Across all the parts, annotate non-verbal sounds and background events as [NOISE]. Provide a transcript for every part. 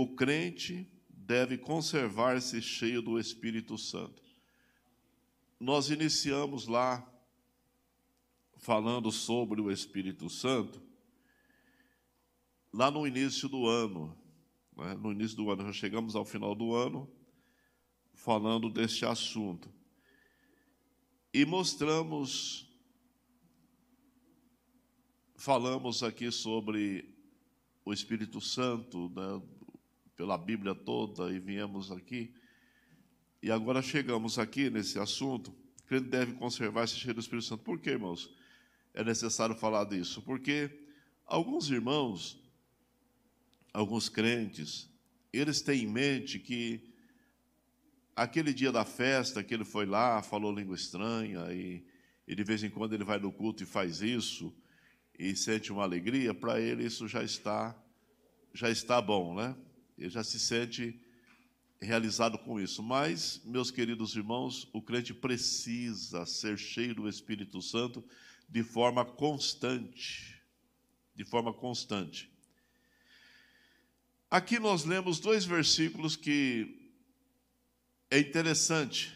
o crente deve conservar-se cheio do Espírito Santo. Nós iniciamos lá falando sobre o Espírito Santo, lá no início do ano. Né? No início do ano, já chegamos ao final do ano falando deste assunto. E mostramos, falamos aqui sobre o Espírito Santo, né, pela Bíblia toda, e viemos aqui. E agora chegamos aqui nesse assunto, que ele deve conservar esse cheiro do Espírito Santo. Por quê, irmãos? É necessário falar disso? Porque alguns irmãos, alguns crentes, eles têm em mente que aquele dia da festa que ele foi lá, falou língua estranha, e, e de vez em quando ele vai no culto e faz isso, e sente uma alegria, para ele isso já está, já está bom, né? Ele já se sente realizado com isso. Mas, meus queridos irmãos, o crente precisa ser cheio do Espírito Santo de forma constante. De forma constante. Aqui nós lemos dois versículos que é interessante,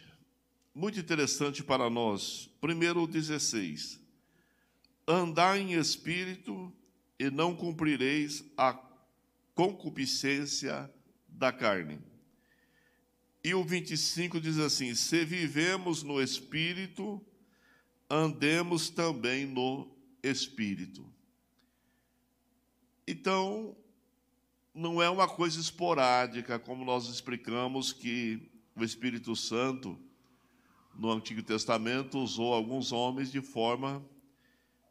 muito interessante para nós. Primeiro, o 16: Andar em espírito e não cumprireis a concupiscência da carne. E o 25 diz assim: Se vivemos no espírito, andemos também no espírito. Então, não é uma coisa esporádica, como nós explicamos que o Espírito Santo, no Antigo Testamento, usou alguns homens de forma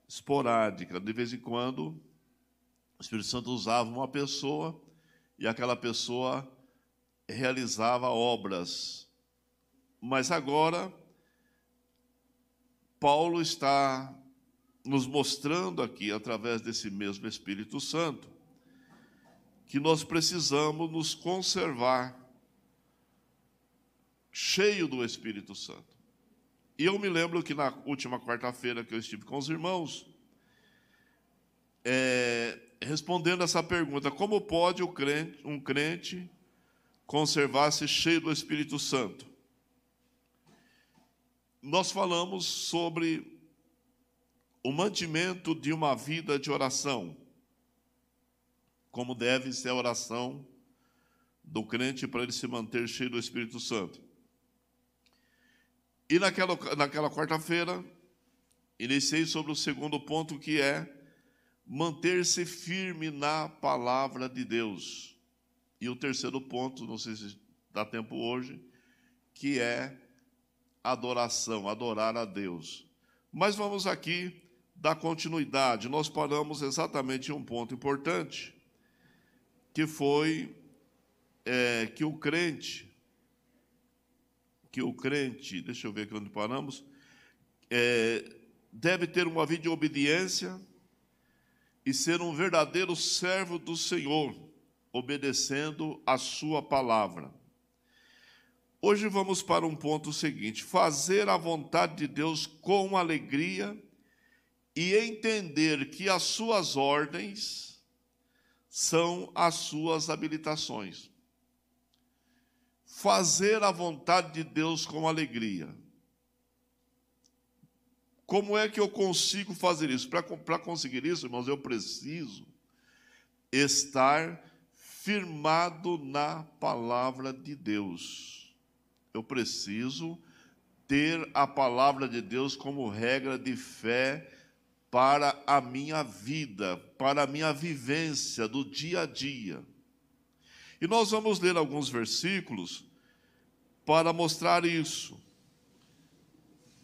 esporádica. De vez em quando, o Espírito Santo usava uma pessoa e aquela pessoa realizava obras. Mas agora, Paulo está nos mostrando aqui, através desse mesmo Espírito Santo, que nós precisamos nos conservar cheio do Espírito Santo. E eu me lembro que na última quarta-feira que eu estive com os irmãos, é, respondendo essa pergunta: como pode crente, um crente conservar-se cheio do Espírito Santo? Nós falamos sobre o mantimento de uma vida de oração, como deve ser a oração do crente para ele se manter cheio do Espírito Santo. E naquela, naquela quarta-feira, iniciei sobre o segundo ponto que é manter-se firme na palavra de Deus. E o terceiro ponto, não sei se dá tempo hoje, que é adoração, adorar a Deus. Mas vamos aqui dar continuidade. Nós paramos exatamente em um ponto importante, que foi é, que o crente, que o crente, deixa eu ver aqui onde paramos, é, deve ter uma vida de obediência e ser um verdadeiro servo do Senhor, obedecendo a Sua palavra. Hoje vamos para um ponto seguinte: fazer a vontade de Deus com alegria e entender que as Suas ordens são as Suas habilitações. Fazer a vontade de Deus com alegria. Como é que eu consigo fazer isso? Para conseguir isso, irmãos, eu preciso estar firmado na palavra de Deus. Eu preciso ter a palavra de Deus como regra de fé para a minha vida, para a minha vivência do dia a dia. E nós vamos ler alguns versículos para mostrar isso.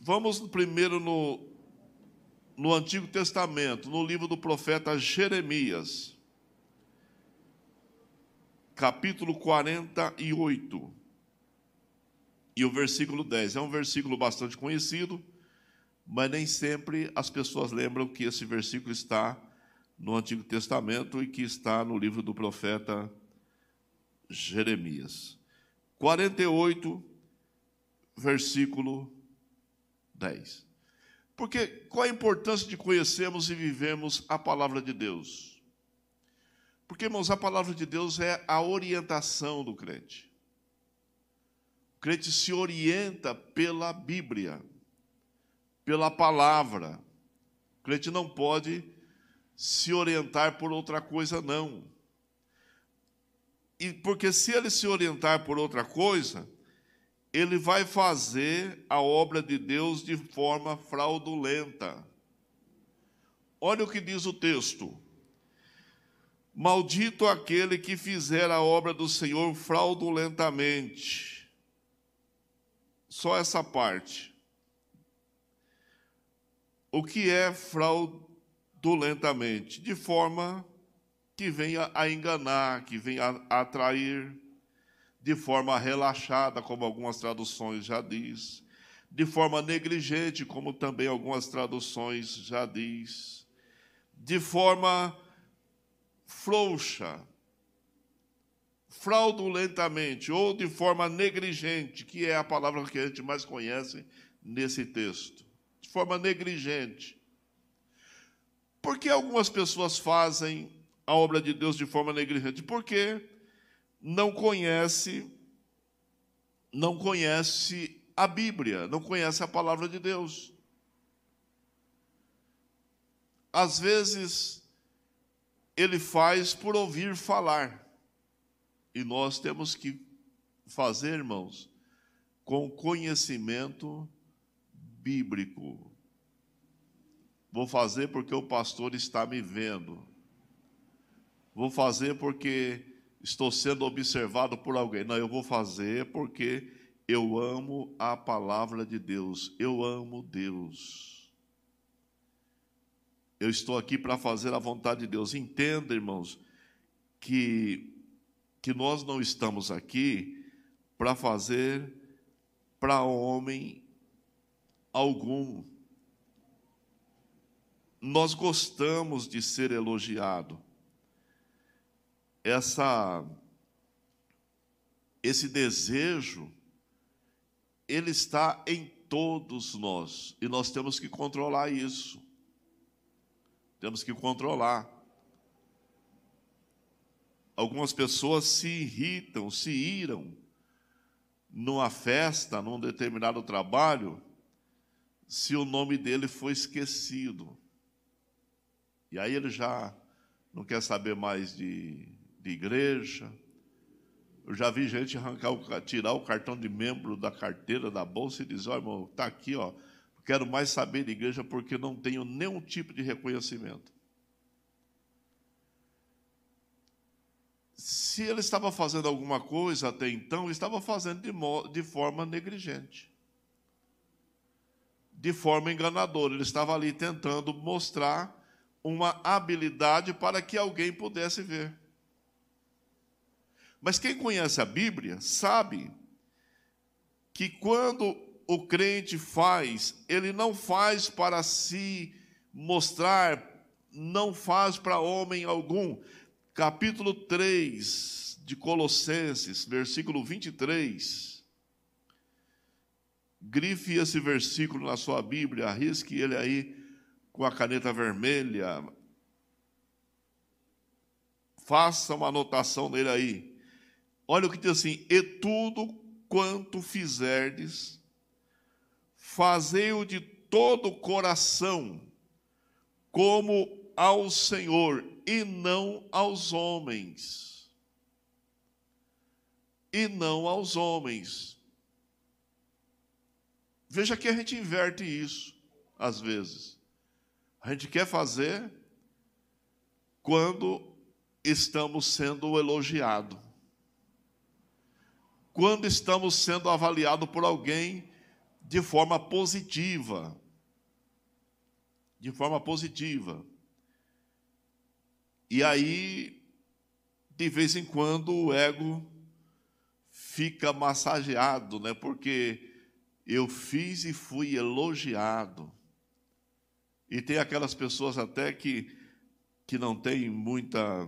Vamos primeiro no, no Antigo Testamento, no livro do profeta Jeremias, capítulo 48, e o versículo 10. É um versículo bastante conhecido, mas nem sempre as pessoas lembram que esse versículo está no Antigo Testamento e que está no livro do profeta Jeremias. 48, versículo 10. Porque qual a importância de conhecermos e vivermos a palavra de Deus? Porque, irmãos, a palavra de Deus é a orientação do crente. O crente se orienta pela Bíblia, pela palavra. O crente não pode se orientar por outra coisa, não. E porque se ele se orientar por outra coisa, ele vai fazer a obra de Deus de forma fraudulenta. Olha o que diz o texto. Maldito aquele que fizer a obra do Senhor fraudulentamente. Só essa parte. O que é fraudulentamente? De forma que venha a enganar, que venha a atrair, de forma relaxada, como algumas traduções já diz, de forma negligente, como também algumas traduções já diz, de forma frouxa, fraudulentamente ou de forma negligente, que é a palavra que a gente mais conhece nesse texto. De forma negligente. Por que algumas pessoas fazem a obra de Deus de forma negligente? Porque não conhece não conhece a Bíblia, não conhece a palavra de Deus. Às vezes ele faz por ouvir falar. E nós temos que fazer, irmãos, com conhecimento bíblico. Vou fazer porque o pastor está me vendo. Vou fazer porque estou sendo observado por alguém. Não, eu vou fazer porque eu amo a palavra de Deus. Eu amo Deus. Eu estou aqui para fazer a vontade de Deus. Entenda, irmãos, que, que nós não estamos aqui para fazer para homem algum. Nós gostamos de ser elogiado. Essa esse desejo ele está em todos nós e nós temos que controlar isso. Temos que controlar. Algumas pessoas se irritam, se iram numa festa, num determinado trabalho, se o nome dele foi esquecido. E aí ele já não quer saber mais de, de igreja. Eu já vi gente arrancar, tirar o cartão de membro da carteira da bolsa e dizer: Ó, oh, irmão, está aqui, ó, quero mais saber de igreja porque não tenho nenhum tipo de reconhecimento. Se ele estava fazendo alguma coisa até então, estava fazendo de, de forma negligente, de forma enganadora. Ele estava ali tentando mostrar uma habilidade para que alguém pudesse ver. Mas quem conhece a Bíblia sabe que quando o crente faz, ele não faz para se mostrar, não faz para homem algum. Capítulo 3 de Colossenses, versículo 23. Grife esse versículo na sua Bíblia, arrisque ele aí com a caneta vermelha. Faça uma anotação nele aí. Olha o que diz assim: E tudo quanto fizerdes, fazei-o de todo o coração, como ao Senhor e não aos homens. E não aos homens. Veja que a gente inverte isso, às vezes. A gente quer fazer quando estamos sendo elogiados. Quando estamos sendo avaliados por alguém de forma positiva. De forma positiva. E aí, de vez em quando, o ego fica massageado, né? Porque eu fiz e fui elogiado. E tem aquelas pessoas até que, que não têm muita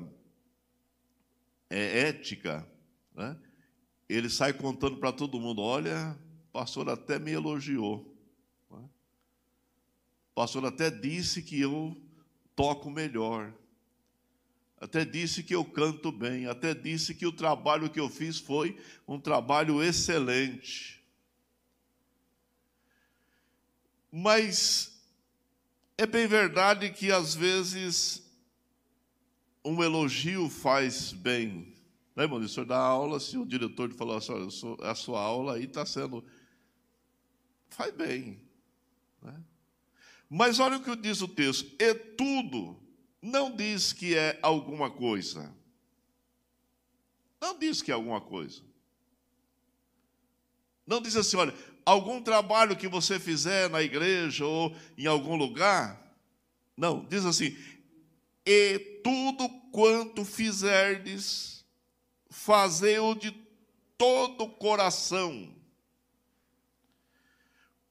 é, ética, né? Ele sai contando para todo mundo: olha, o pastor até me elogiou. O pastor até disse que eu toco melhor. até disse que eu canto bem, até disse que o trabalho que eu fiz foi um trabalho excelente. Mas é bem verdade que às vezes um elogio faz bem. Né, irmão? O senhor dá aula, se o diretor falou assim, a sua aula aí está sendo. Faz bem. Né? Mas olha o que diz o texto: e tudo não diz que é alguma coisa. Não diz que é alguma coisa. Não diz assim, olha, algum trabalho que você fizer na igreja ou em algum lugar. Não, diz assim: e tudo quanto fizerdes, fazei-o de todo o coração,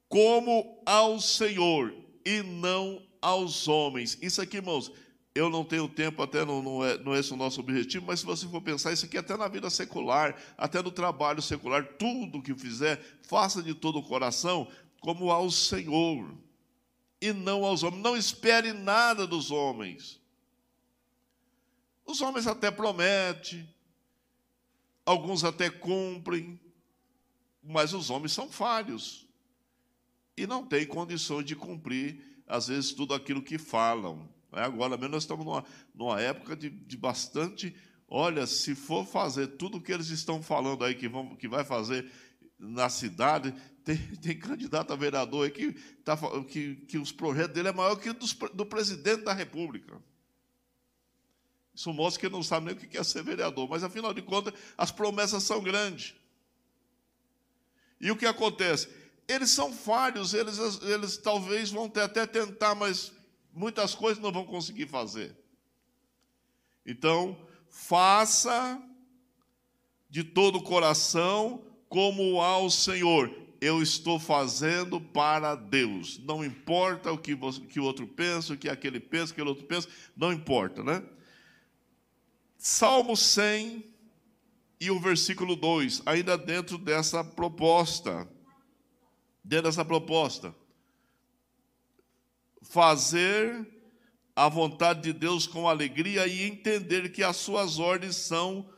como ao Senhor e não aos homens. Isso aqui, irmãos, eu não tenho tempo, até não, não, é, não é esse o nosso objetivo, mas se você for pensar, isso aqui até na vida secular, até no trabalho secular, tudo que fizer, faça de todo o coração, como ao Senhor, e não aos homens. Não espere nada dos homens. Os homens até prometem, alguns até cumprem, mas os homens são falhos e não têm condições de cumprir, às vezes, tudo aquilo que falam. É agora mesmo nós estamos numa, numa época de, de, bastante. Olha, se for fazer tudo o que eles estão falando aí que, vão, que vai fazer na cidade, tem, [LAUGHS] tem candidato a vereador aí que, tá, que, que os projetos dele é maior que dos, do presidente da República. Isso mostra que ele não sabe nem o que é ser vereador, mas afinal de contas, as promessas são grandes. E o que acontece? Eles são falhos, eles, eles talvez vão até tentar, mas muitas coisas não vão conseguir fazer. Então, faça de todo o coração como ao Senhor. Eu estou fazendo para Deus. Não importa o que, você, que o outro pensa, o que aquele pensa, o que aquele outro pensa, não importa, né? Salmo 100 e o versículo 2, ainda dentro dessa proposta. Dentro dessa proposta fazer a vontade de Deus com alegria e entender que as suas ordens são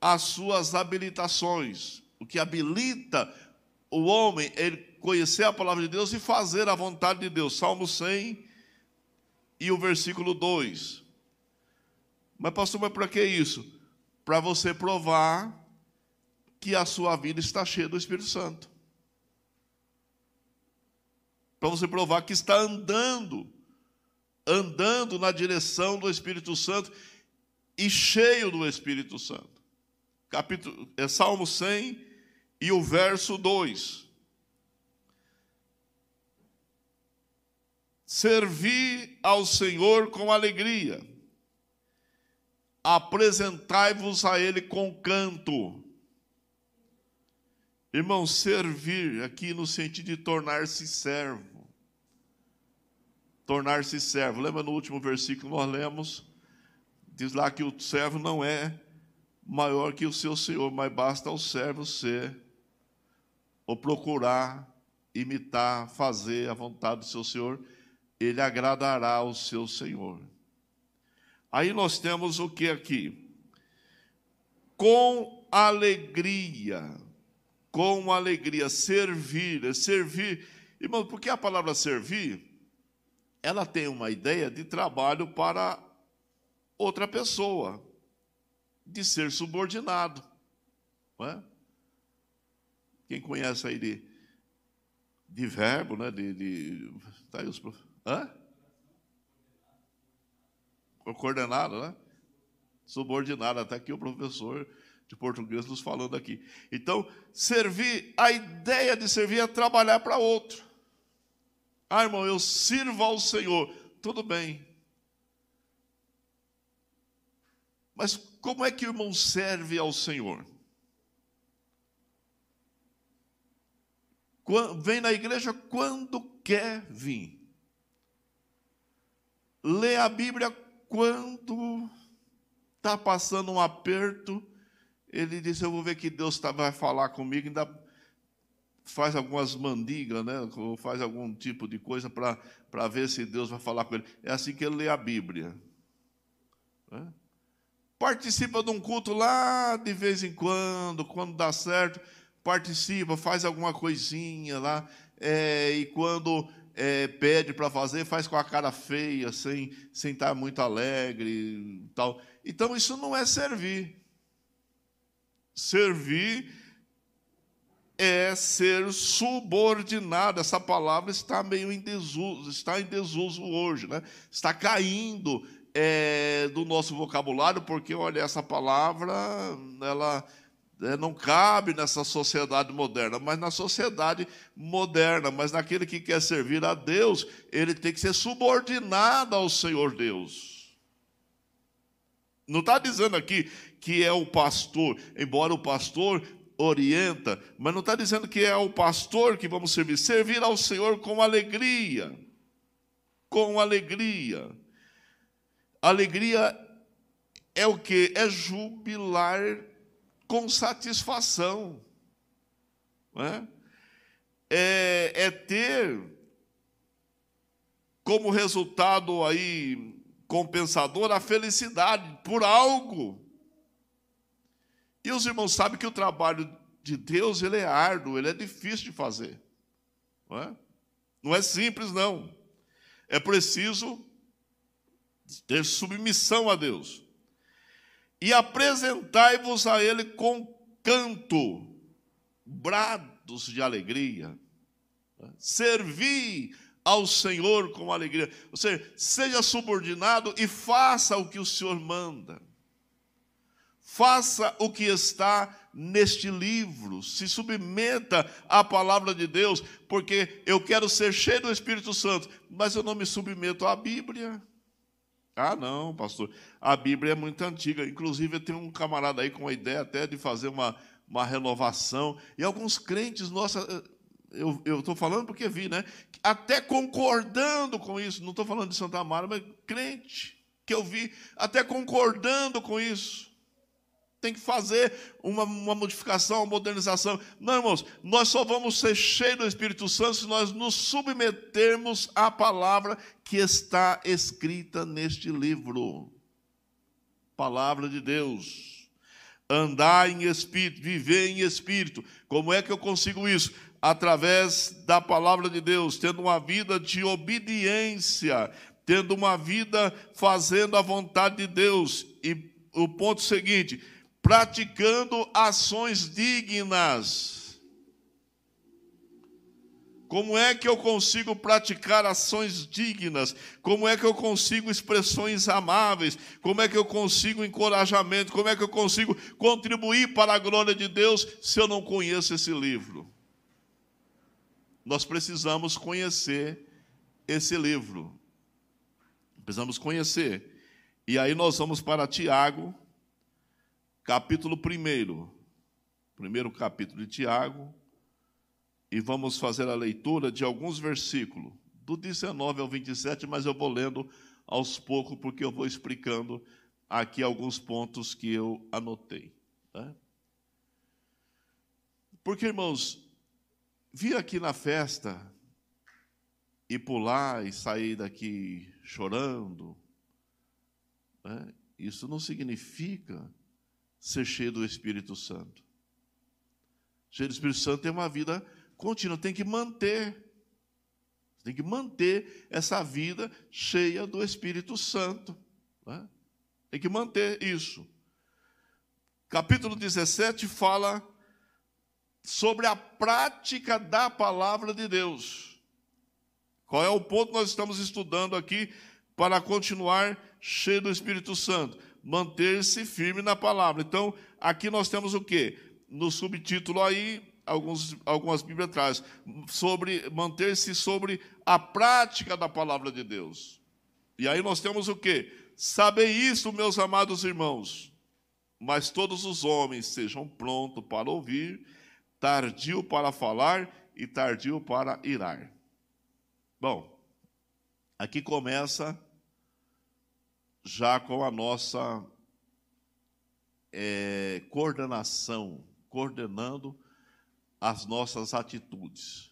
as suas habilitações. O que habilita o homem é conhecer a palavra de Deus e fazer a vontade de Deus. Salmo 100 e o versículo 2. Mas, pastor, mas para que isso? Para você provar que a sua vida está cheia do Espírito Santo para você provar que está andando, andando na direção do Espírito Santo e cheio do Espírito Santo. Capítulo, é Salmo 100 e o verso 2. Servi ao Senhor com alegria, apresentai-vos a Ele com canto. Irmão, servir aqui no sentido de tornar-se servo tornar-se servo. Lembra no último versículo nós lemos? Diz lá que o servo não é maior que o seu senhor, mas basta o servo ser ou procurar imitar, fazer a vontade do seu senhor, ele agradará ao seu senhor. Aí nós temos o que aqui? Com alegria, com alegria, servir, é servir. Irmão, por que a palavra servir? ela tem uma ideia de trabalho para outra pessoa, de ser subordinado. Não é? Quem conhece aí de, de verbo, né? de, de tá aí os Hã? Coordenado, né? Subordinado, até aqui o professor de português nos falando aqui. Então, servir, a ideia de servir é trabalhar para outro. Ah, irmão, eu sirvo ao Senhor. Tudo bem. Mas como é que o irmão serve ao Senhor? Vem na igreja quando quer vir. Lê a Bíblia quando está passando um aperto. Ele diz: Eu vou ver que Deus tá, vai falar comigo. Ainda faz algumas mandigas, né? ou faz algum tipo de coisa para ver se Deus vai falar com ele. É assim que ele lê a Bíblia. Né? participa de um culto lá de vez em quando, quando dá certo, participa, faz alguma coisinha lá, é, e quando é, pede para fazer, faz com a cara feia, sem, sem estar muito alegre tal. Então, isso não é servir. Servir é ser subordinado. Essa palavra está meio em desuso, está em desuso hoje, né? Está caindo é, do nosso vocabulário, porque olha, essa palavra ela não cabe nessa sociedade moderna, mas na sociedade moderna, mas naquele que quer servir a Deus, ele tem que ser subordinado ao Senhor Deus. Não está dizendo aqui que é o pastor, embora o pastor orienta, mas não está dizendo que é o pastor que vamos servir. Servir ao Senhor com alegria. Com alegria. Alegria é o que? É jubilar com satisfação. É? É, é ter como resultado aí compensador a felicidade por algo e os irmãos sabem que o trabalho de Deus ele é árduo, ele é difícil de fazer. Não é, não é simples, não. É preciso ter submissão a Deus. E apresentai-vos a Ele com canto, brados de alegria. Servi ao Senhor com alegria. Ou seja, seja subordinado e faça o que o Senhor manda. Faça o que está neste livro, se submeta à palavra de Deus, porque eu quero ser cheio do Espírito Santo, mas eu não me submeto à Bíblia. Ah, não, pastor, a Bíblia é muito antiga. Inclusive, eu tenho um camarada aí com a ideia até de fazer uma, uma renovação. E alguns crentes, nossa, eu estou falando porque vi, né? Até concordando com isso, não estou falando de Santa Amara, mas crente que eu vi, até concordando com isso tem que fazer uma, uma modificação, uma modernização. Não, irmãos, nós só vamos ser cheios do Espírito Santo se nós nos submetermos à palavra que está escrita neste livro. Palavra de Deus. Andar em espírito, viver em espírito. Como é que eu consigo isso? Através da palavra de Deus, tendo uma vida de obediência, tendo uma vida fazendo a vontade de Deus. E o ponto seguinte, praticando ações dignas. Como é que eu consigo praticar ações dignas? Como é que eu consigo expressões amáveis? Como é que eu consigo encorajamento? Como é que eu consigo contribuir para a glória de Deus se eu não conheço esse livro? Nós precisamos conhecer esse livro. Precisamos conhecer. E aí nós vamos para Tiago, capítulo 1, primeiro capítulo de Tiago, e vamos fazer a leitura de alguns versículos, do 19 ao 27, mas eu vou lendo aos poucos, porque eu vou explicando aqui alguns pontos que eu anotei. Né? Porque, irmãos, vir aqui na festa e pular e sair daqui chorando, né? isso não significa ser cheio do Espírito Santo. Cheio do Espírito Santo tem uma vida contínua, tem que manter. Tem que manter essa vida cheia do Espírito Santo. Né? Tem que manter isso. Capítulo 17 fala sobre a prática da palavra de Deus. Qual é o ponto que nós estamos estudando aqui para continuar cheio do Espírito Santo? Manter-se firme na palavra. Então, aqui nós temos o quê? No subtítulo aí, alguns, algumas Bíblias trazem, sobre manter-se sobre a prática da palavra de Deus. E aí nós temos o quê? Sabei isso, meus amados irmãos, mas todos os homens sejam prontos para ouvir, tardio para falar e tardio para irar. Bom, aqui começa já com a nossa é, coordenação, coordenando as nossas atitudes.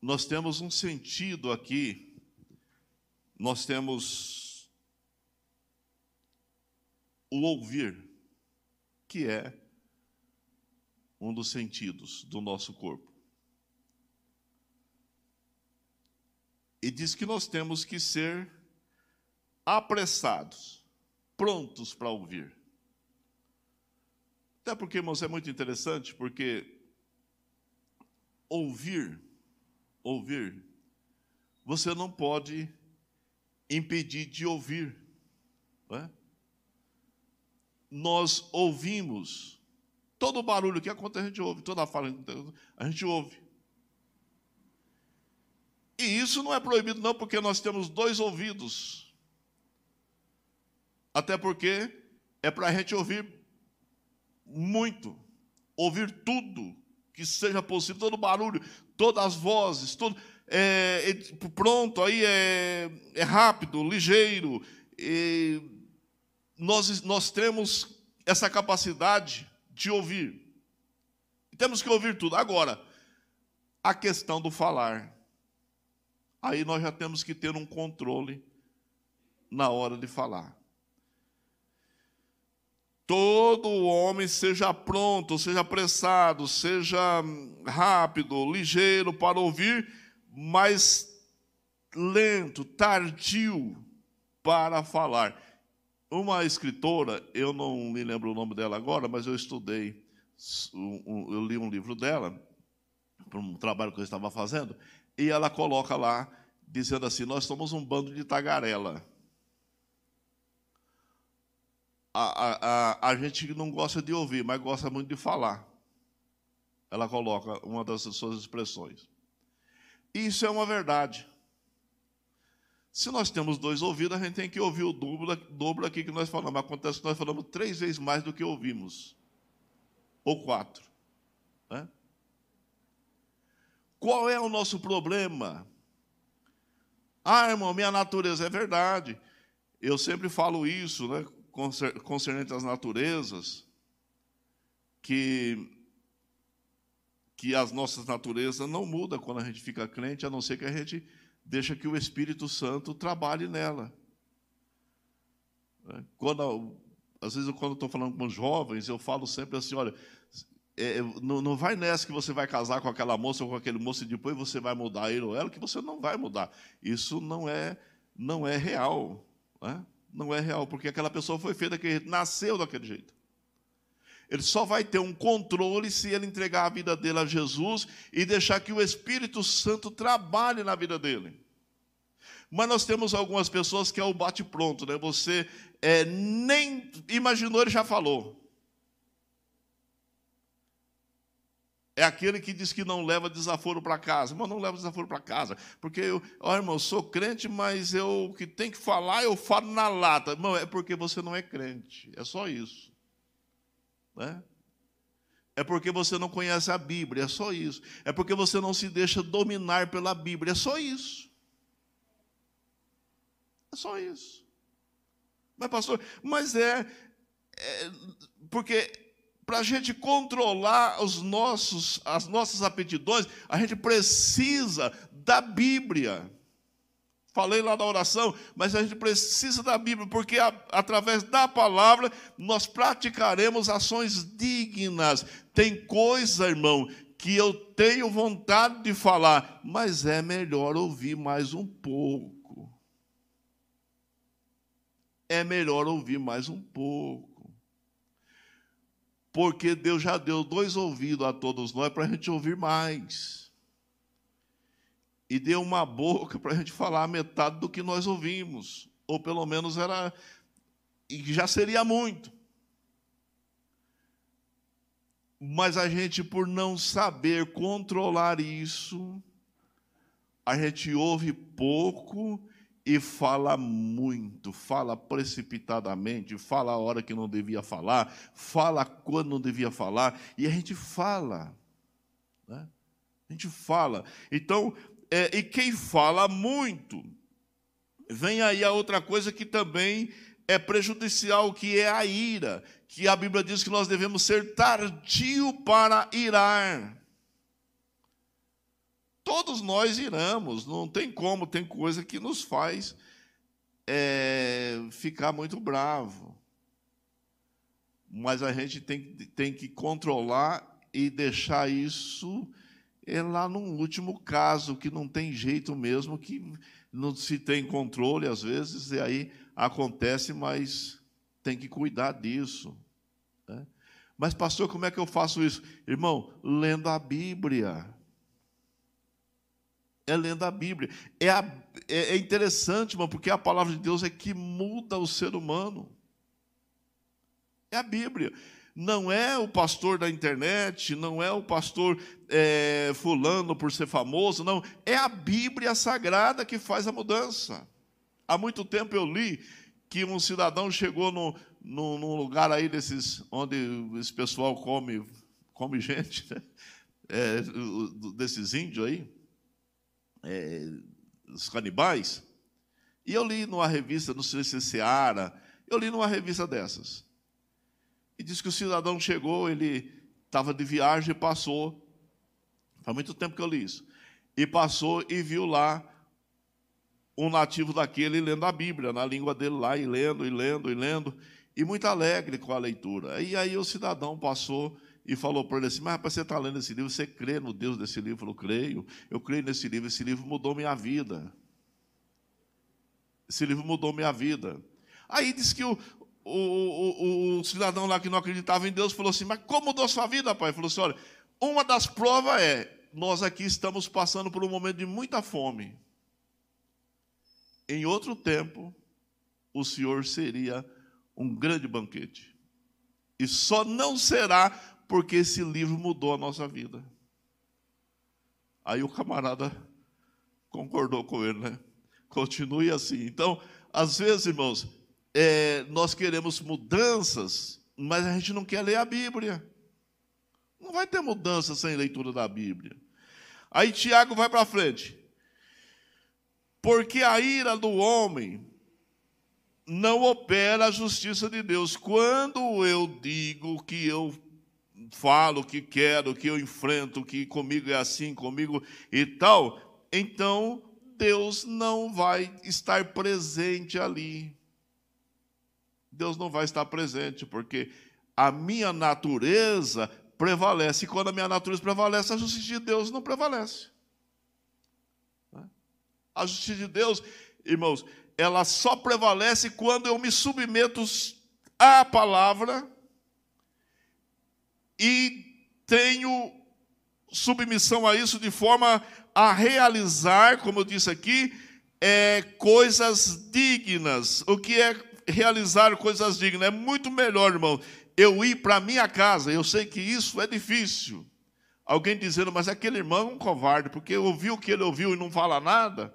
Nós temos um sentido aqui, nós temos o ouvir, que é um dos sentidos do nosso corpo. E diz que nós temos que ser apressados, prontos para ouvir. Até porque, irmãos, é muito interessante, porque ouvir, ouvir, você não pode impedir de ouvir. É? Nós ouvimos, todo barulho que acontece a gente ouve, toda fala a gente ouve. E isso não é proibido, não, porque nós temos dois ouvidos. Até porque é para a gente ouvir muito, ouvir tudo que seja possível, todo barulho, todas as vozes, todo, é, é, pronto, aí é, é rápido, ligeiro. nós, nós temos essa capacidade de ouvir. Temos que ouvir tudo. Agora, a questão do falar. Aí nós já temos que ter um controle na hora de falar. Todo homem seja pronto, seja apressado, seja rápido, ligeiro para ouvir, mas lento, tardio para falar. Uma escritora, eu não me lembro o nome dela agora, mas eu estudei, eu li um livro dela, para um trabalho que eu estava fazendo, e ela coloca lá, dizendo assim: Nós somos um bando de tagarela a, a, a, gente não gosta de ouvir, mas gosta muito de falar. Ela coloca uma das suas expressões. Isso é uma verdade. Se nós temos dois ouvidos, a gente tem que ouvir o dobro, dobro aqui que nós falamos. Acontece que nós falamos três vezes mais do que ouvimos. Ou quatro. Né? Qual é o nosso problema? Ah, irmão, minha natureza é verdade. Eu sempre falo isso, né? Concernente às naturezas, que, que as nossas naturezas não mudam quando a gente fica crente, a não ser que a gente deixa que o Espírito Santo trabalhe nela. É, quando, às vezes, quando estou falando com jovens, eu falo sempre assim: olha, é, não, não vai nessa que você vai casar com aquela moça ou com aquele moço e depois você vai mudar ele ou ela, que você não vai mudar. Isso não é, não é real. Né? Não é real, porque aquela pessoa foi feita daquele jeito, nasceu daquele jeito. Ele só vai ter um controle se ele entregar a vida dele a Jesus e deixar que o Espírito Santo trabalhe na vida dele. Mas nós temos algumas pessoas que é o bate-pronto, né? Você é, nem imaginou, ele já falou. É aquele que diz que não leva desaforo para casa. Mas não leva desaforo para casa. Porque eu, irmão, eu sou crente, mas eu que tem que falar, eu falo na lata. Irmão, é porque você não é crente. É só isso. Né? É porque você não conhece a Bíblia, é só isso. É porque você não se deixa dominar pela Bíblia, é só isso. É só isso. Mas, pastor, mas é, é porque para a gente controlar os nossos, as nossas aptidões, a gente precisa da Bíblia. Falei lá na oração, mas a gente precisa da Bíblia, porque a, através da palavra nós praticaremos ações dignas. Tem coisa, irmão, que eu tenho vontade de falar, mas é melhor ouvir mais um pouco. É melhor ouvir mais um pouco porque Deus já deu dois ouvidos a todos nós para a gente ouvir mais. E deu uma boca para a gente falar metade do que nós ouvimos. Ou pelo menos era. E já seria muito. Mas a gente, por não saber controlar isso, a gente ouve pouco e fala muito, fala precipitadamente, fala a hora que não devia falar, fala quando não devia falar, e a gente fala. Né? A gente fala. Então, é, e quem fala muito, vem aí a outra coisa que também é prejudicial, que é a ira, que a Bíblia diz que nós devemos ser tardio para irar. Todos nós iramos, não tem como, tem coisa que nos faz é, ficar muito bravo. mas a gente tem, tem que controlar e deixar isso é lá num último caso, que não tem jeito mesmo, que não se tem controle às vezes, e aí acontece, mas tem que cuidar disso. Né? Mas, pastor, como é que eu faço isso? Irmão, lendo a Bíblia. É lendo a Bíblia. É, a, é, é interessante, irmão, porque a palavra de Deus é que muda o ser humano. É a Bíblia. Não é o pastor da internet, não é o pastor é, fulano por ser famoso, não. É a Bíblia Sagrada que faz a mudança. Há muito tempo eu li que um cidadão chegou no, no, num lugar aí desses, onde esse pessoal come, come gente, né? é, desses índios aí, é, os canibais. E eu li numa revista, não sei se é Seara, eu li numa revista dessas. E diz que o cidadão chegou, ele estava de viagem e passou. Faz muito tempo que eu li isso. E passou e viu lá um nativo daquele lendo a Bíblia, na língua dele lá, e lendo, e lendo, e lendo, e muito alegre com a leitura. E aí o cidadão passou e falou para ele assim: Mas rapaz, você está lendo esse livro, você crê no Deus desse livro? Falou: Creio, eu creio nesse livro, esse livro mudou minha vida. Esse livro mudou minha vida. Aí diz que o, o, o, o, cidadão lá que não acreditava em Deus falou assim: Mas como mudou sua vida, pai? Ele falou assim: Olha, uma das provas é: nós aqui estamos passando por um momento de muita fome. Em outro tempo, o Senhor seria um grande banquete. E só não será porque esse livro mudou a nossa vida. Aí o camarada concordou com ele, né? Continue assim. Então, às vezes, irmãos, é, nós queremos mudanças, mas a gente não quer ler a Bíblia. Não vai ter mudança sem leitura da Bíblia. Aí Tiago vai para frente. Porque a ira do homem não opera a justiça de Deus. Quando eu digo que eu falo, que quero, que eu enfrento, que comigo é assim, comigo e tal, então Deus não vai estar presente ali. Deus não vai estar presente, porque a minha natureza prevalece. E quando a minha natureza prevalece, a justiça de Deus não prevalece. Né? A justiça de Deus, irmãos, ela só prevalece quando eu me submeto à palavra e tenho submissão a isso de forma a realizar, como eu disse aqui, é, coisas dignas. O que é realizar coisas dignas. É muito melhor, irmão, eu ir para minha casa. Eu sei que isso é difícil. Alguém dizendo, mas aquele irmão é um covarde, porque ouviu o que ele ouviu e não fala nada.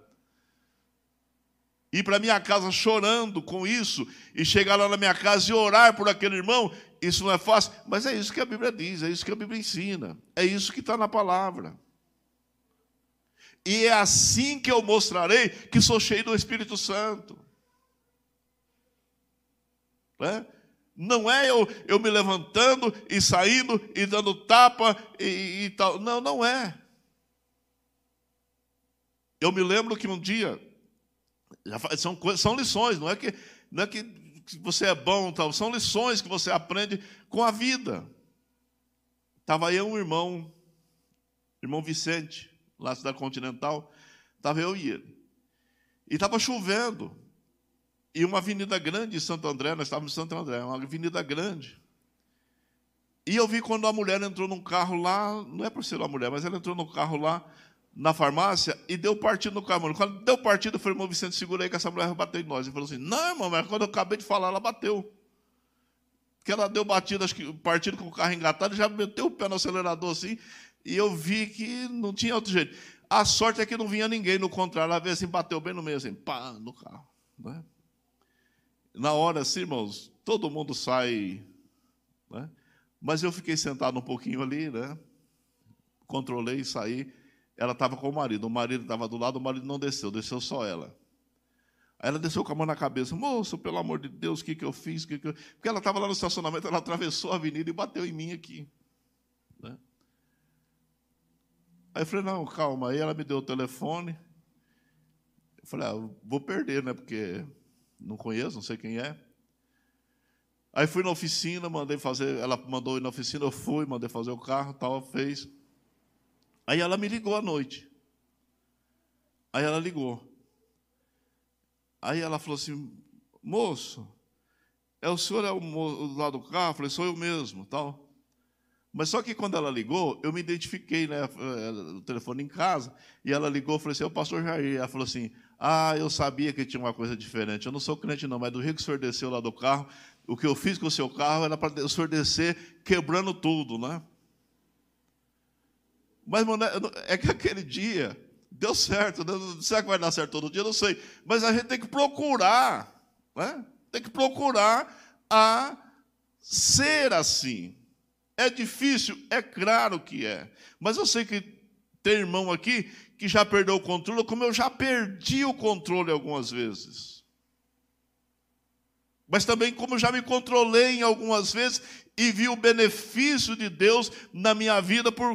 Ir para minha casa chorando com isso e chegar lá na minha casa e orar por aquele irmão, isso não é fácil, mas é isso que a Bíblia diz, é isso que a Bíblia ensina, é isso que está na palavra. E é assim que eu mostrarei que sou cheio do Espírito Santo. Né? Não é eu, eu me levantando e saindo e dando tapa e, e tal. Não, não é. Eu me lembro que um dia, são, são lições, não é que, não é que você é bom, tal, são lições que você aprende com a vida. Estava aí um irmão, irmão Vicente, lá da continental, estava eu e ele. E estava chovendo. E uma avenida grande em Santo André, nós estávamos em Santo André, uma avenida grande. E eu vi quando a mulher entrou num carro lá, não é por ser uma mulher, mas ela entrou no carro lá na farmácia e deu partido no carro. Quando deu partido, eu falei, irmão Vicente, segura aí que essa mulher vai bater em nós. Ele falou assim: não, irmão, mas quando eu acabei de falar, ela bateu. Que ela deu batida, acho que partido com o carro engatado, já meteu o pé no acelerador assim, e eu vi que não tinha outro jeito. A sorte é que não vinha ninguém, no contrário, ela veio assim, bateu bem no meio, assim, pá, no carro. Né? Na hora, assim, irmãos, todo mundo sai. Né? Mas eu fiquei sentado um pouquinho ali, né? Controlei e saí. Ela estava com o marido. O marido estava do lado, o marido não desceu, desceu só ela. Aí ela desceu com a mão na cabeça. Moço, pelo amor de Deus, o que, que eu fiz? Que que eu... Porque ela estava lá no estacionamento, ela atravessou a avenida e bateu em mim aqui. Né? Aí eu falei, não, calma. Aí ela me deu o telefone. Eu falei, ah, vou perder, né? Porque não conheço, não sei quem é. Aí fui na oficina, mandei fazer, ela mandou ir na oficina, eu fui, mandei fazer o carro, tal, fez. Aí ela me ligou à noite. Aí ela ligou. Aí ela falou assim: moço, é o senhor é o, o lá do carro? Eu falei: sou eu mesmo, tal. Mas só que quando ela ligou, eu me identifiquei, né, o telefone em casa, e ela ligou, eu falei assim, é o pastor Jair. Ela falou assim, ah, eu sabia que tinha uma coisa diferente. Eu não sou crente não, mas do rio que o senhor desceu lá do carro, o que eu fiz com o seu carro era para o senhor descer quebrando tudo, né? Mas, mano, é que aquele dia deu certo. Né? Será que vai dar certo todo dia? Não sei. Mas a gente tem que procurar, né? Tem que procurar a ser assim. É difícil? É claro que é. Mas eu sei que tem irmão aqui que já perdeu o controle, como eu já perdi o controle algumas vezes. Mas também como já me controlei em algumas vezes e vi o benefício de Deus na minha vida por,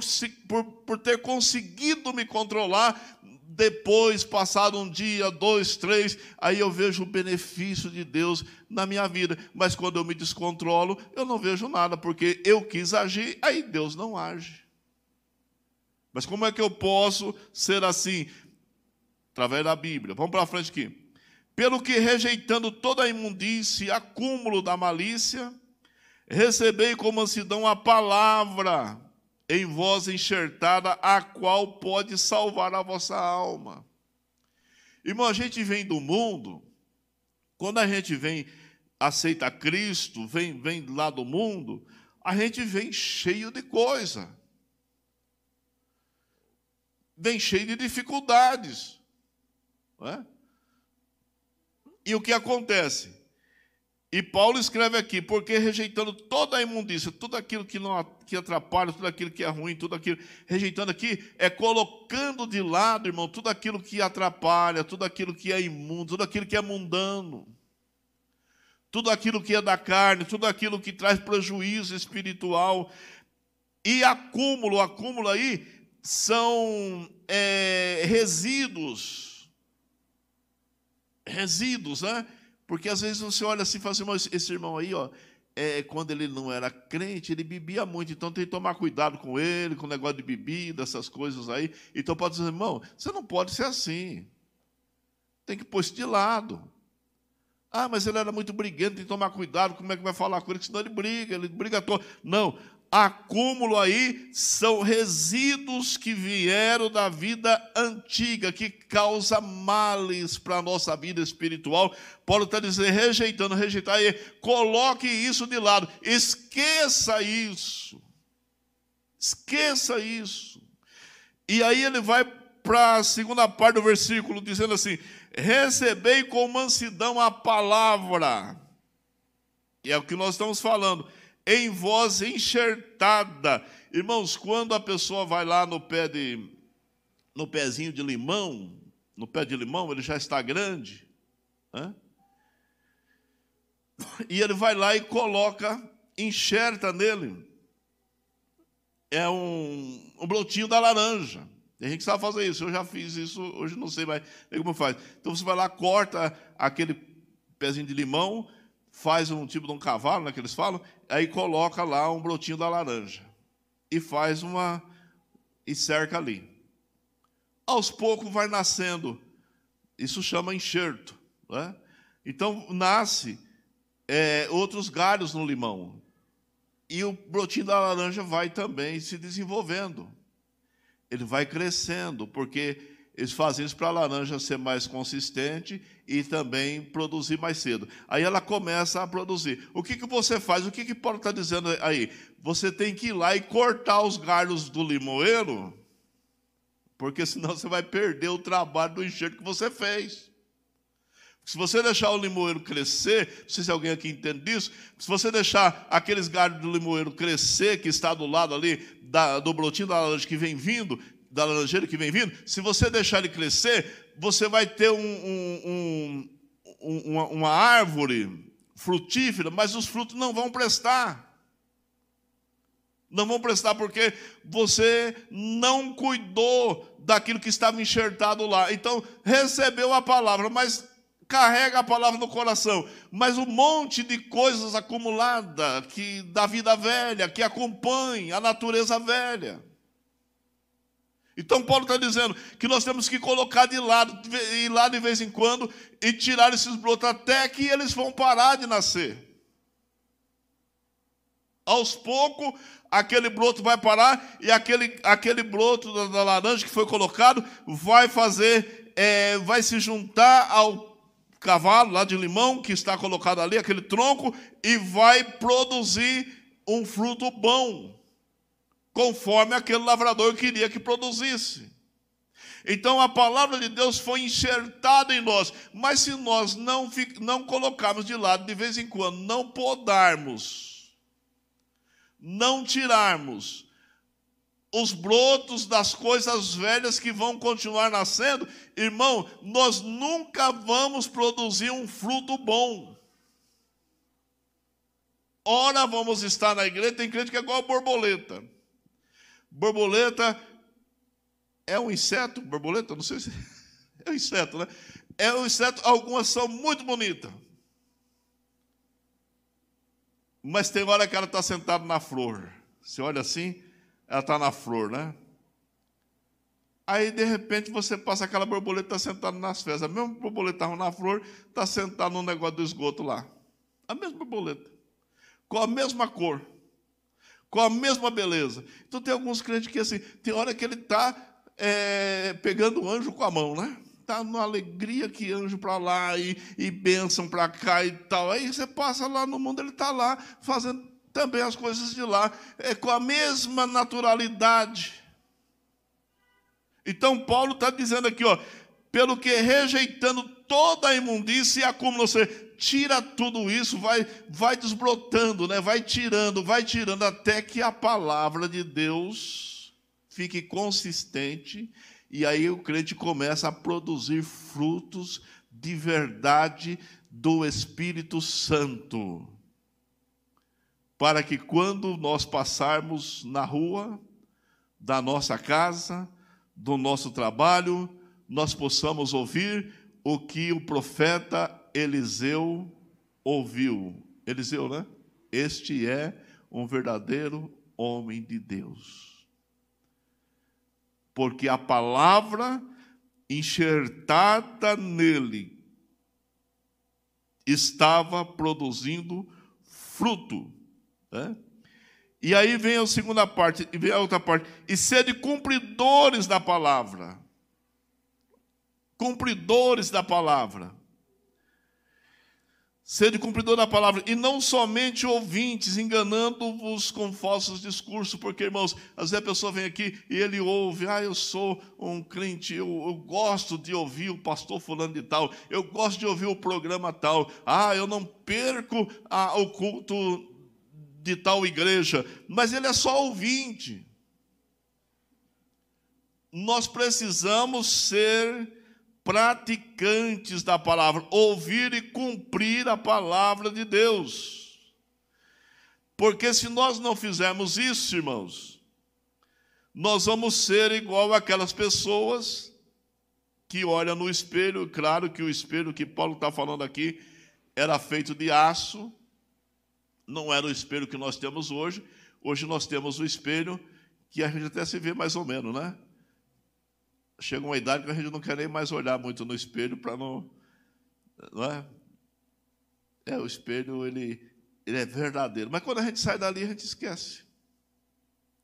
por, por ter conseguido me controlar depois, passado um dia, dois, três, aí eu vejo o benefício de Deus na minha vida. Mas quando eu me descontrolo, eu não vejo nada, porque eu quis agir, aí Deus não age. Mas como é que eu posso ser assim? Através da Bíblia. Vamos para frente aqui. Pelo que rejeitando toda a imundície e acúmulo da malícia, recebei com mansidão a palavra em voz enxertada, a qual pode salvar a vossa alma. Irmão, a gente vem do mundo, quando a gente vem, aceita Cristo, vem, vem lá do mundo, a gente vem cheio de coisa, vem cheio de dificuldades. É? E o que acontece? E Paulo escreve aqui, porque rejeitando toda a imundícia, tudo aquilo que, não, que atrapalha, tudo aquilo que é ruim, tudo aquilo, rejeitando aqui, é colocando de lado, irmão, tudo aquilo que atrapalha, tudo aquilo que é imundo, tudo aquilo que é mundano, tudo aquilo que é da carne, tudo aquilo que traz prejuízo espiritual. E acúmulo, acúmulo aí, são é, resíduos, resíduos, né? Porque às vezes você olha assim e fala assim, esse irmão aí, ó, é, quando ele não era crente, ele bebia muito, então tem que tomar cuidado com ele, com o negócio de bebida, essas coisas aí. Então pode dizer, irmão, você não pode ser assim. Tem que pôr isso de lado. Ah, mas ele era muito briguento, tem que tomar cuidado, como é que vai falar com ele, senão ele briga, ele briga todo. Não, acúmulo aí são resíduos que vieram da vida antiga, que causa males para a nossa vida espiritual. Paulo está dizendo, rejeitando, rejeitar, aí, coloque isso de lado, esqueça isso. Esqueça isso. E aí ele vai para a segunda parte do versículo, dizendo assim: recebei com mansidão a palavra. E é o que nós estamos falando em voz enxertada. Irmãos, quando a pessoa vai lá no pé de no pezinho de limão, no pé de limão, ele já está grande, né? e ele vai lá e coloca, enxerta nele, é um, um brotinho da laranja. Tem gente que sabe fazer isso, eu já fiz isso, hoje não sei mais como faz. Então você vai lá, corta aquele pezinho de limão, faz um tipo de um cavalo, né, que eles falam, aí coloca lá um brotinho da laranja e faz uma e cerca ali. Aos poucos vai nascendo, isso chama enxerto, né? Então nasce é, outros galhos no limão e o brotinho da laranja vai também se desenvolvendo. Ele vai crescendo porque eles fazem isso para a laranja ser mais consistente e também produzir mais cedo. Aí ela começa a produzir. O que, que você faz? O que, que Paulo está dizendo aí? Você tem que ir lá e cortar os galhos do limoeiro, porque senão você vai perder o trabalho do enxerto que você fez. Se você deixar o limoeiro crescer, não sei se alguém aqui entende isso, se você deixar aqueles galhos do limoeiro crescer, que está do lado ali da, do brotinho da laranja que vem vindo, da laranjeira que vem vindo, se você deixar ele crescer, você vai ter um, um, um, uma, uma árvore frutífera, mas os frutos não vão prestar. Não vão prestar porque você não cuidou daquilo que estava enxertado lá. Então, recebeu a palavra, mas carrega a palavra no coração, mas um monte de coisas acumuladas que da vida velha, que acompanha a natureza velha. Então Paulo está dizendo que nós temos que colocar de lado, ir lá de vez em quando e tirar esses brotos até que eles vão parar de nascer. Aos poucos, aquele broto vai parar e aquele, aquele broto da, da laranja que foi colocado vai fazer, é, vai se juntar ao cavalo lá de limão que está colocado ali, aquele tronco, e vai produzir um fruto bom, conforme aquele lavrador queria que produzisse. Então a palavra de Deus foi enxertada em nós, mas se nós não, não colocarmos de lado de vez em quando, não podarmos, não tirarmos os brotos das coisas velhas que vão continuar nascendo, irmão, nós nunca vamos produzir um fruto bom. Ora, vamos estar na igreja, tem crente que é igual a borboleta. Borboleta é um inseto, borboleta, não sei se [LAUGHS] é um inseto, né? É um inseto, algumas são muito bonitas. Mas tem hora que ela está sentada na flor. Você olha assim, ela está na flor, né? Aí, de repente, você passa aquela borboleta sentada nas fezes. A mesma borboleta na flor, está sentada no negócio do esgoto lá. A mesma borboleta. Com a mesma cor. Com a mesma beleza. Então, tem alguns crentes que, assim, tem hora que ele está é, pegando o anjo com a mão, né? Está numa alegria que anjo para lá e, e bênção para cá e tal. Aí você passa lá no mundo, ele está lá fazendo também as coisas de lá, é com a mesma naturalidade. Então Paulo está dizendo aqui, ó, pelo que rejeitando toda a imundícia e acúmulo, você tira tudo isso, vai, vai desbrotando, né? vai tirando, vai tirando, até que a palavra de Deus fique consistente, e aí o crente começa a produzir frutos de verdade do Espírito Santo para que quando nós passarmos na rua, da nossa casa, do nosso trabalho, nós possamos ouvir o que o profeta Eliseu ouviu. Eliseu, né? Este é um verdadeiro homem de Deus. Porque a palavra enxertada nele estava produzindo fruto. Né? E aí vem a segunda parte, e vem a outra parte. E sede cumpridores da palavra. Cumpridores da palavra. Sede cumpridor da palavra, e não somente ouvintes, enganando-vos com falsos discursos, porque, irmãos, às vezes a pessoa vem aqui e ele ouve, ah, eu sou um crente, eu, eu gosto de ouvir o pastor fulano de tal, eu gosto de ouvir o programa tal, ah, eu não perco ah, o culto de tal igreja, mas ele é só ouvinte. Nós precisamos ser praticantes da palavra, ouvir e cumprir a palavra de Deus. Porque se nós não fizermos isso, irmãos, nós vamos ser igual aquelas pessoas que olham no espelho, claro que o espelho que Paulo está falando aqui era feito de aço, não era o espelho que nós temos hoje. Hoje nós temos o espelho que a gente até se vê mais ou menos, né? Chega uma idade que a gente não quer nem mais olhar muito no espelho para não, não é? É, o espelho ele, ele é verdadeiro. Mas quando a gente sai dali, a gente esquece.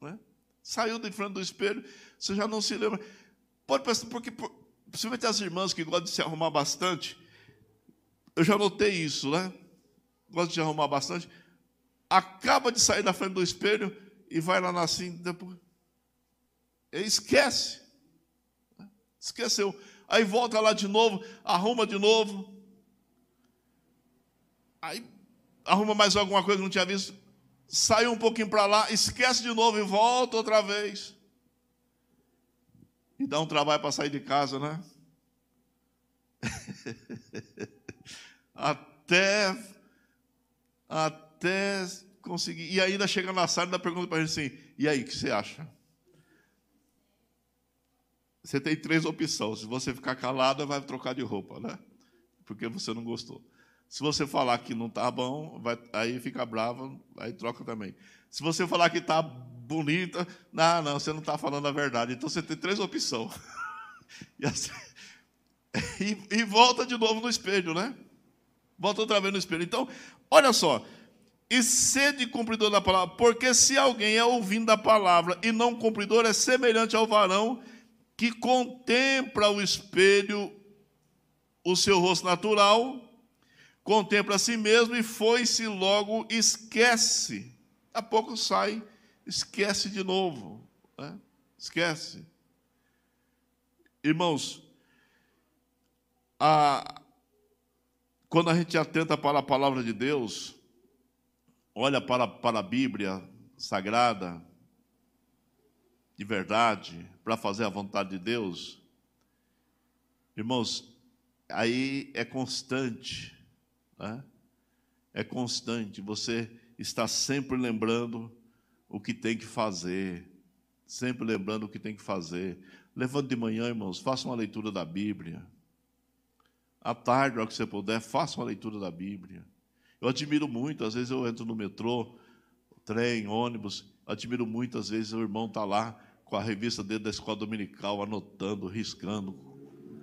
Né? Saiu de frente do espelho, você já não se lembra. Pode pensar, porque principalmente as irmãs que gostam de se arrumar bastante, eu já notei isso, né? Gostam de se arrumar bastante acaba de sair da frente do espelho e vai lá assim, depois. Ele esquece. Esqueceu. Aí volta lá de novo, arruma de novo. Aí arruma mais alguma coisa que não tinha visto. Sai um pouquinho para lá, esquece de novo e volta outra vez. E dá um trabalho para sair de casa, né? [LAUGHS] até, até conseguir. E ainda chega na sala e pergunta para gente assim: e aí, o que você acha? Você tem três opções. Se você ficar calado, vai trocar de roupa, né? porque você não gostou. Se você falar que não está bom, vai, aí fica brava, aí troca também. Se você falar que está bonita, não, não, você não está falando a verdade. Então você tem três opções. [LAUGHS] E, assim, [LAUGHS] e, e volta de novo no espelho, né? Volta outra vez no espelho. Então, olha só. E sede cumpridor da palavra, porque se alguém é ouvindo a palavra e não cumpridor, é semelhante ao varão que contempla o espelho, o seu rosto natural, contempla a si mesmo e foi-se logo, esquece a pouco sai, esquece de novo. Né? Esquece. Irmãos, a, quando a gente atenta para a palavra de Deus, olha para, para a Bíblia sagrada, de verdade, para fazer a vontade de Deus, irmãos, aí é constante, né? é constante. Você está sempre lembrando o que tem que fazer, sempre lembrando o que tem que fazer. Levante de manhã, irmãos, faça uma leitura da Bíblia. À tarde, ao que você puder, faça uma leitura da Bíblia. Eu admiro muito, às vezes eu entro no metrô, trem, ônibus, admiro muito, às vezes o irmão está lá com a revista dele da escola dominical, anotando, riscando,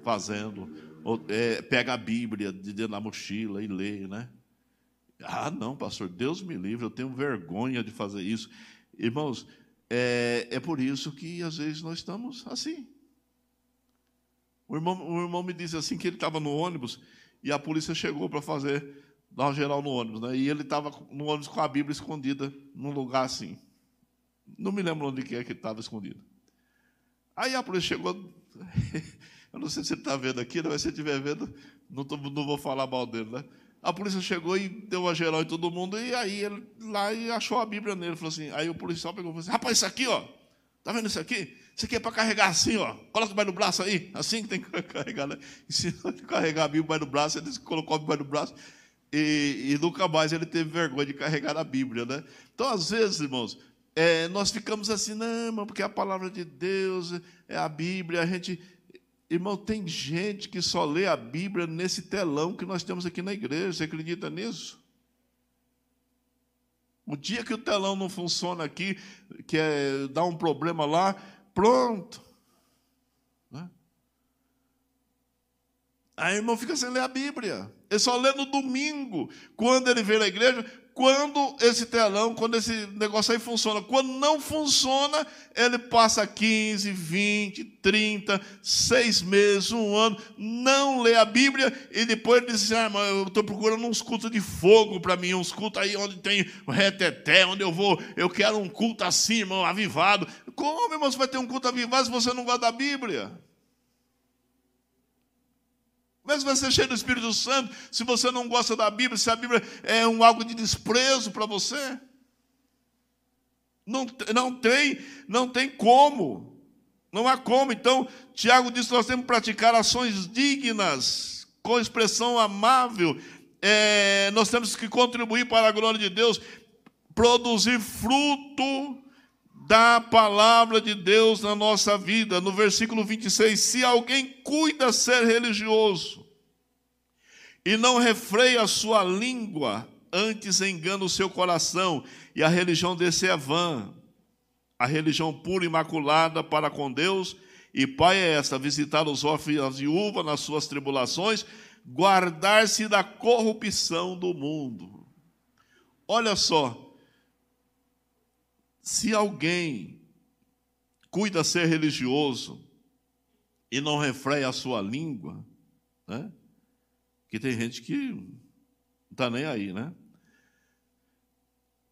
fazendo, ou, é, pega a Bíblia de dentro da mochila e lê, né? Ah, não, pastor, Deus me livre, eu tenho vergonha de fazer isso. Irmãos, é, é por isso que às vezes nós estamos assim. O irmão, o irmão me disse assim que ele estava no ônibus e a polícia chegou para fazer, dar uma geral no ônibus, né? E ele estava no ônibus com a Bíblia escondida num lugar assim. Não me lembro onde que é que estava escondido. Aí a polícia chegou. [LAUGHS] Eu não sei se ele está vendo aqui, mas se ele estiver vendo, não, tô, não vou falar mal dele, né? A polícia chegou e deu uma geral em todo mundo, e aí ele lá e achou a Bíblia nele. Falou assim, aí o policial pegou e falou assim: rapaz, isso aqui, ó, tá vendo isso aqui? Isso aqui é para carregar assim, ó. Coloca debaixo do braço aí, assim que tem que [LAUGHS] carregar, né? Ensinou ele a carregar a Bíblia debaixo do braço, ele colocou a Bíblia do braço, e, e, nunca mais ele teve vergonha de carregar a Bíblia, né? Então, às vezes, irmãos, é, nós ficamos assim, não, irmão, porque a palavra de Deus é a Bíblia, a gente Irmão, tem gente que só lê a Bíblia nesse telão que nós temos aqui na igreja. Você acredita nisso? O dia que o telão não funciona aqui, que é, dá um problema lá, pronto. Né? Aí o irmão fica sem ler a Bíblia. Ele só lê no domingo. Quando ele vem na igreja, quando esse telão, quando esse negócio aí funciona. Quando não funciona, ele passa 15, 20, 30, seis meses, um ano, não lê a Bíblia e depois ele diz assim: ah, mas eu estou procurando uns cultos de fogo para mim, uns cultos aí onde tem reteté, onde eu vou, eu quero um culto assim, irmão, avivado. Como, irmão, você vai ter um culto avivado se você não gosta da Bíblia? Mesmo você cheio do Espírito Santo, se você não gosta da Bíblia, se a Bíblia é um algo de desprezo para você, não, não tem, não tem como. Não há como. Então, Tiago diz que nós temos que praticar ações dignas, com expressão amável. É, nós temos que contribuir para a glória de Deus, produzir fruto da palavra de Deus na nossa vida. No versículo 26, se alguém cuida ser religioso e não refreia a sua língua, antes engana o seu coração, e a religião desse é vã. A religião pura e imaculada para com Deus e Pai é esta: visitar os órfãos e as viúvas nas suas tribulações, guardar-se da corrupção do mundo. Olha só, se alguém cuida ser religioso e não refreia a sua língua, né? Que tem gente que não está nem aí, né?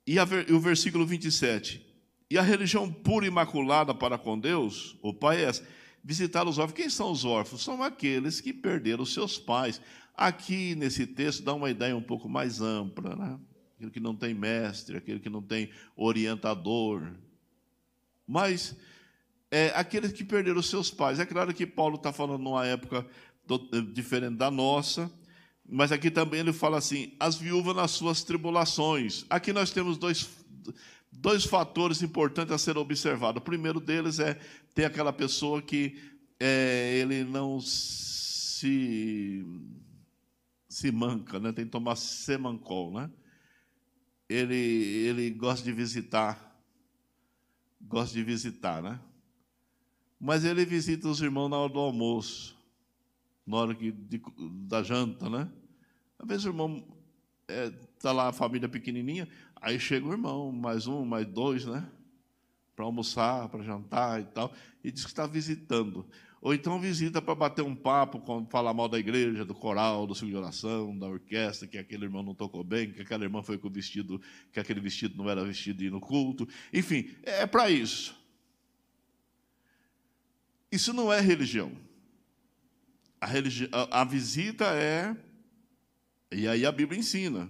E, a, e, o versículo 27. E a religião pura e imaculada para com Deus, o Pai é visitar os órfãos. Quem são os órfãos? São aqueles que perderam seus pais. Aqui nesse texto dá uma ideia um pouco mais ampla, né? Aquele que não tem mestre, aquele que não tem orientador. Mas é, aqueles que perderam seus pais. É claro que Paulo está falando numa época diferente da nossa, mas aqui também ele fala assim: as viúvas nas suas tribulações. Aqui nós temos dois, dois fatores importantes a ser observados. O primeiro deles é ter aquela pessoa que é, ele não se se manca, né? tem que tomar semancol. Né? Ele, ele gosta de visitar, gosta de visitar, né? Mas ele visita os irmãos na hora do almoço, na hora que, de, da janta, né? Às vezes o irmão está é, tá lá, a família pequenininha, aí chega o irmão, mais um, mais dois, né? Para almoçar, para jantar e tal, e diz que está visitando. Ou então visita para bater um papo, falar mal da igreja, do coral, do ciclo de oração, da orquestra, que aquele irmão não tocou bem, que aquela irmã foi com o vestido, que aquele vestido não era vestido de ir no culto. Enfim, é para isso. Isso não é religião. A, religi a, a visita é, e aí a Bíblia ensina,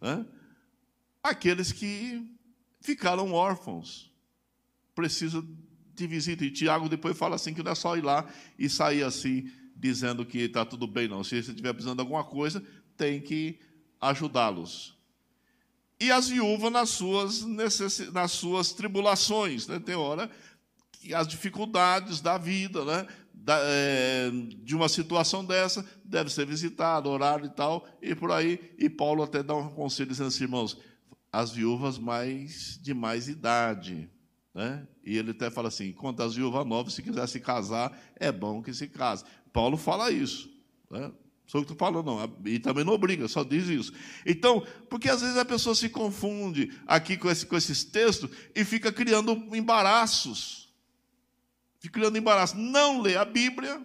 né? aqueles que ficaram órfãos, precisam de visita. E Tiago depois fala assim que não é só ir lá e sair assim, dizendo que está tudo bem, não. Se você estiver precisando de alguma coisa, tem que ajudá-los. E as viúvas nas suas, necess... nas suas tribulações. Né? Tem hora que as dificuldades da vida, né? Da, é, de uma situação dessa, deve ser visitada, horário e tal, e por aí. E Paulo até dá um conselho dizendo assim, irmãos, as viúvas mais de mais idade, né? E ele até fala assim: quanto às viúvas novas, se quiser se casar, é bom que se case. Paulo fala isso. Né? Sou eu que estou falando, não. E também não obriga, só diz isso. Então, porque às vezes a pessoa se confunde aqui com, esse, com esses textos e fica criando embaraços. Fica criando embaraço. Não lê a Bíblia,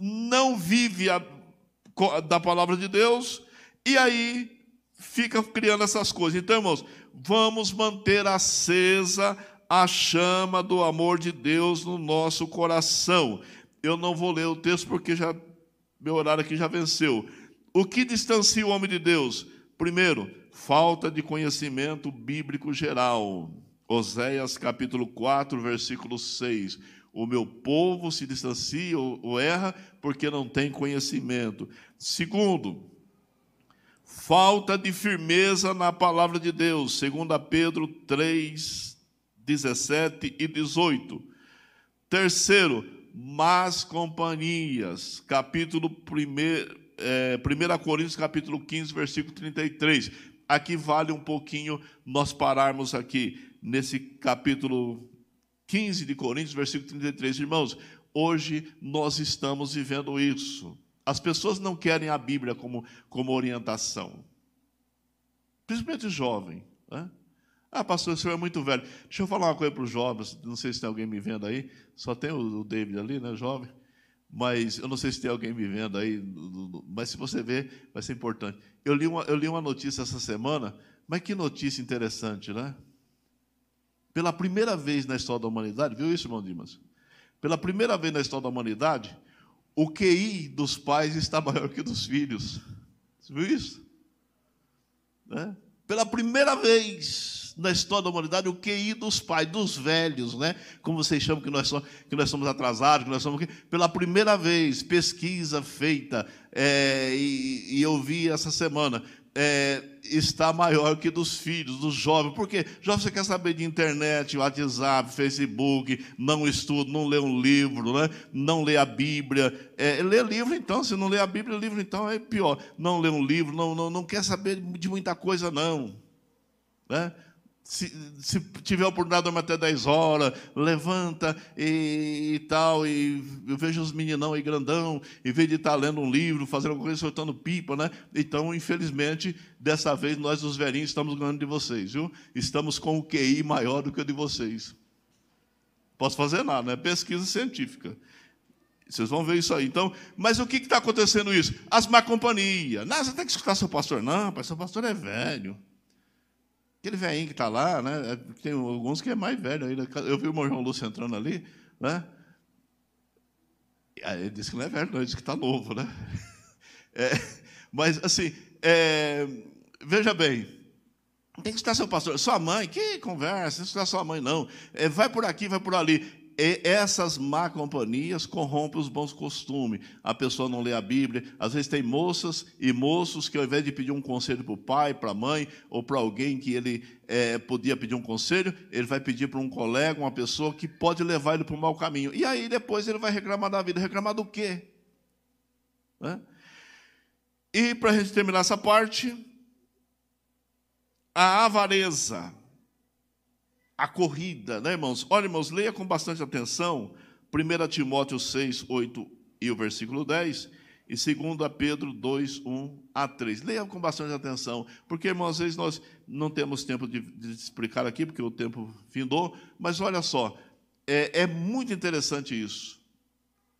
não vive a, da palavra de Deus, e aí fica criando essas coisas. Então, irmãos, vamos manter acesa a chama do amor de Deus no nosso coração. Eu não vou ler o texto porque já meu horário aqui já venceu. O que distancia o homem de Deus? Primeiro, falta de conhecimento bíblico geral. Oséias capítulo 4, versículo 6. O meu povo se distancia ou erra porque não tem conhecimento. Segundo, falta de firmeza na palavra de Deus. 2 Pedro 3, 17 e 18. Terceiro, más companhias, capítulo 1, é, 1 Coríntios, capítulo 15, versículo 33. Aqui vale um pouquinho nós pararmos aqui nesse capítulo 15 de Coríntios, versículo 33. Irmãos, hoje nós estamos vivendo isso. As pessoas não querem a Bíblia como, como orientação, principalmente jovem. Né? Ah, pastor, o senhor é muito velho. Deixa eu falar uma coisa para os jovens. Não sei se tem alguém me vendo aí. Só tem o David ali, né, jovem? Mas eu não sei se tem alguém me vendo aí. Mas se você ver, vai ser importante. Eu li uma, eu li uma notícia essa semana. Mas que notícia interessante, né? Pela primeira vez na história da humanidade, viu isso, irmão Dimas? Pela primeira vez na história da humanidade, o QI dos pais está [LAUGHS] maior que dos filhos. Você viu isso? Né? Pela primeira vez na história da humanidade o QI dos pais, dos velhos, né? Como vocês chamam que nós somos, que nós somos atrasados, que nós somos pela primeira vez pesquisa feita é, e, e, eu vi essa semana é, está maior que dos filhos, dos jovens. Por quê? Jovem, você quer saber de internet, WhatsApp, Facebook, não estuda, não lê um livro, né? não lê a Bíblia. É, lê livro, então, se não lê a Bíblia, livro, então, é pior. Não lê um livro, não, não, não quer saber de muita coisa, não. Né? Se, se tiver oportunidade, dorme até 10 horas, levanta e, e, tal, e eu vejo os meninão aí grandão, em vez de estar lendo um livro, fazendo alguma coisa, soltando pipa, né? Então, infelizmente, dessa vez, nós, os velhinhos, estamos ganhando de vocês, viu? Estamos com o QI maior do que o de vocês. Posso fazer nada, né? Pesquisa científica. Vocês vão ver isso aí. Então, mas o que está acontecendo isso? As má companhias. Não, você tem que escutar seu pastor. Não, seu pastor é velho. Aquele velhinho que está lá, né? Tem alguns que é mais velho ainda. Eu vi o João Lúcio entrando ali, né? Ele disse que não é velho, não, ele disse que está novo, né? [LAUGHS] É, mas, assim, é, veja bem, tem que estar seu pastor. Sua mãe, que conversa, não está sua mãe, não. É, vai por aqui, vai por ali essas má companhias corrompem os bons costumes. A pessoa não lê a Bíblia. Às vezes tem moças e moços que, ao invés de pedir um conselho para o pai, para a mãe, ou para alguém que ele é, podia pedir um conselho, ele vai pedir para um colega, uma pessoa que pode levar ele para o mau caminho. E aí depois ele vai reclamar da vida. Reclamar do quê? Né? E para a gente terminar essa parte, a avareza, a corrida, né, irmãos? Olha, irmãos, leia com bastante atenção 1 Timóteo 6, 8 e o versículo 10, e 2 Pedro 2, 1 a 3. Leia com bastante atenção, porque, irmãos, às vezes nós não temos tempo de, de explicar aqui, porque o tempo findou, mas olha só, é, é muito interessante isso.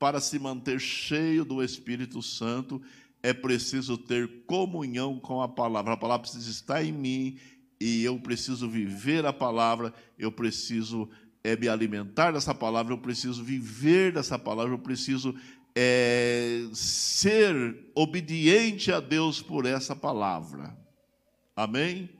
Para se manter cheio do Espírito Santo, é preciso ter comunhão com a palavra. A palavra precisa estar em mim e eu preciso viver a palavra, eu preciso é, me alimentar dessa palavra, eu preciso viver dessa palavra, eu preciso é, ser obediente a Deus por essa palavra. Amém?